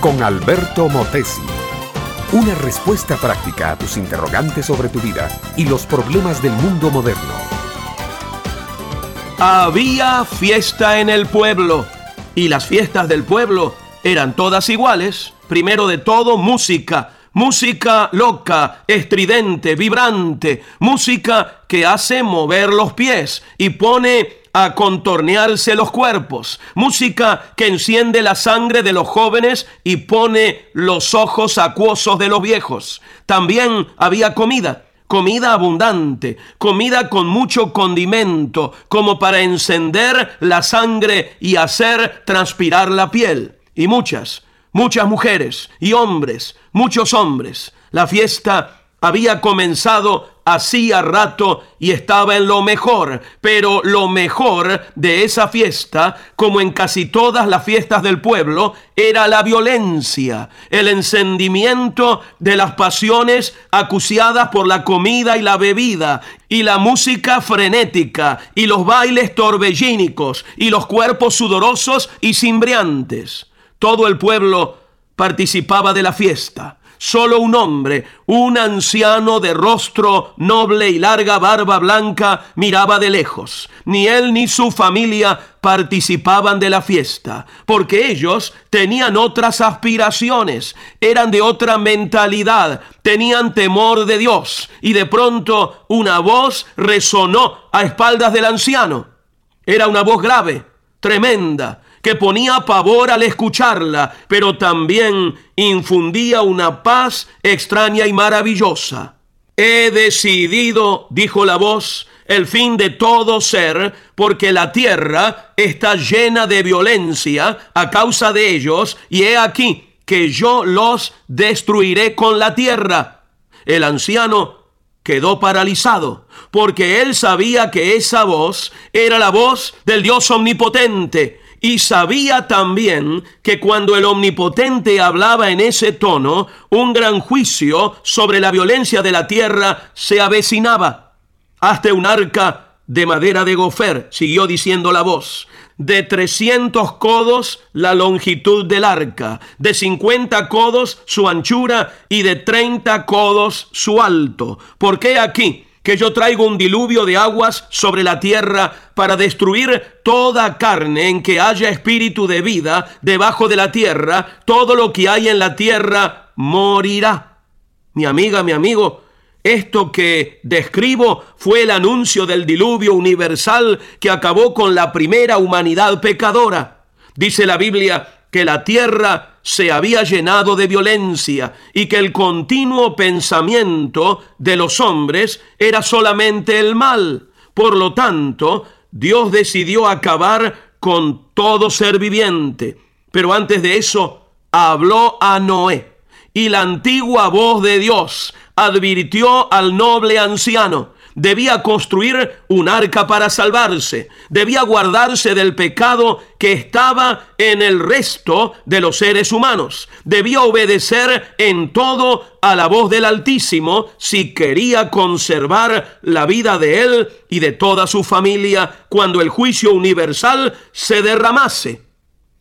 con Alberto Motesi. Una respuesta práctica a tus interrogantes sobre tu vida y los problemas del mundo moderno. Había fiesta en el pueblo y las fiestas del pueblo eran todas iguales. Primero de todo, música. Música loca, estridente, vibrante, música que hace mover los pies y pone a contornearse los cuerpos, música que enciende la sangre de los jóvenes y pone los ojos acuosos de los viejos. También había comida, comida abundante, comida con mucho condimento, como para encender la sangre y hacer transpirar la piel. Y muchas, muchas mujeres y hombres, muchos hombres. La fiesta había comenzado hacía rato y estaba en lo mejor, pero lo mejor de esa fiesta, como en casi todas las fiestas del pueblo, era la violencia, el encendimiento de las pasiones acuciadas por la comida y la bebida, y la música frenética, y los bailes torbellínicos, y los cuerpos sudorosos y cimbriantes. Todo el pueblo participaba de la fiesta Solo un hombre, un anciano de rostro noble y larga barba blanca, miraba de lejos. Ni él ni su familia participaban de la fiesta, porque ellos tenían otras aspiraciones, eran de otra mentalidad, tenían temor de Dios. Y de pronto una voz resonó a espaldas del anciano. Era una voz grave, tremenda, que ponía pavor al escucharla, pero también infundía una paz extraña y maravillosa. He decidido, dijo la voz, el fin de todo ser, porque la tierra está llena de violencia a causa de ellos, y he aquí que yo los destruiré con la tierra. El anciano quedó paralizado, porque él sabía que esa voz era la voz del Dios omnipotente, y sabía también que cuando el Omnipotente hablaba en ese tono, un gran juicio sobre la violencia de la tierra se avecinaba. Hasta un arca de madera de gofer, siguió diciendo la voz, de 300 codos la longitud del arca, de 50 codos su anchura y de 30 codos su alto. ¿Por qué aquí? Que yo traigo un diluvio de aguas sobre la tierra para destruir toda carne en que haya espíritu de vida debajo de la tierra, todo lo que hay en la tierra morirá. Mi amiga, mi amigo, esto que describo fue el anuncio del diluvio universal que acabó con la primera humanidad pecadora. Dice la Biblia que la tierra se había llenado de violencia y que el continuo pensamiento de los hombres era solamente el mal. Por lo tanto, Dios decidió acabar con todo ser viviente. Pero antes de eso, habló a Noé. Y la antigua voz de Dios advirtió al noble anciano debía construir un arca para salvarse, debía guardarse del pecado que estaba en el resto de los seres humanos, debía obedecer en todo a la voz del Altísimo si quería conservar la vida de él y de toda su familia cuando el juicio universal se derramase.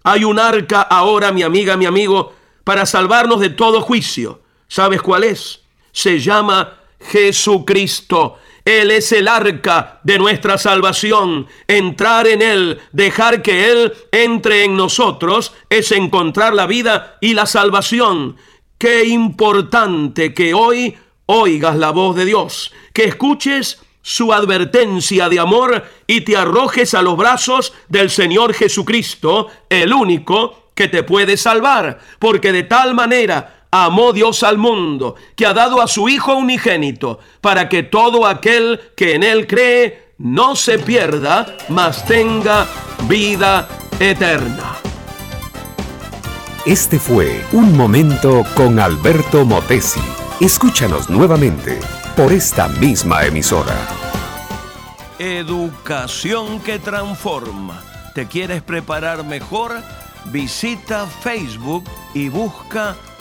Hay un arca ahora, mi amiga, mi amigo, para salvarnos de todo juicio. ¿Sabes cuál es? Se llama Jesucristo. Él es el arca de nuestra salvación. Entrar en Él, dejar que Él entre en nosotros, es encontrar la vida y la salvación. Qué importante que hoy oigas la voz de Dios, que escuches su advertencia de amor y te arrojes a los brazos del Señor Jesucristo, el único que te puede salvar, porque de tal manera amó Dios al mundo, que ha dado a su Hijo unigénito, para que todo aquel que en Él cree no se pierda, mas tenga vida eterna. Este fue Un Momento con Alberto Motesi. Escúchanos nuevamente por esta misma emisora. Educación que transforma. ¿Te quieres preparar mejor? Visita Facebook y busca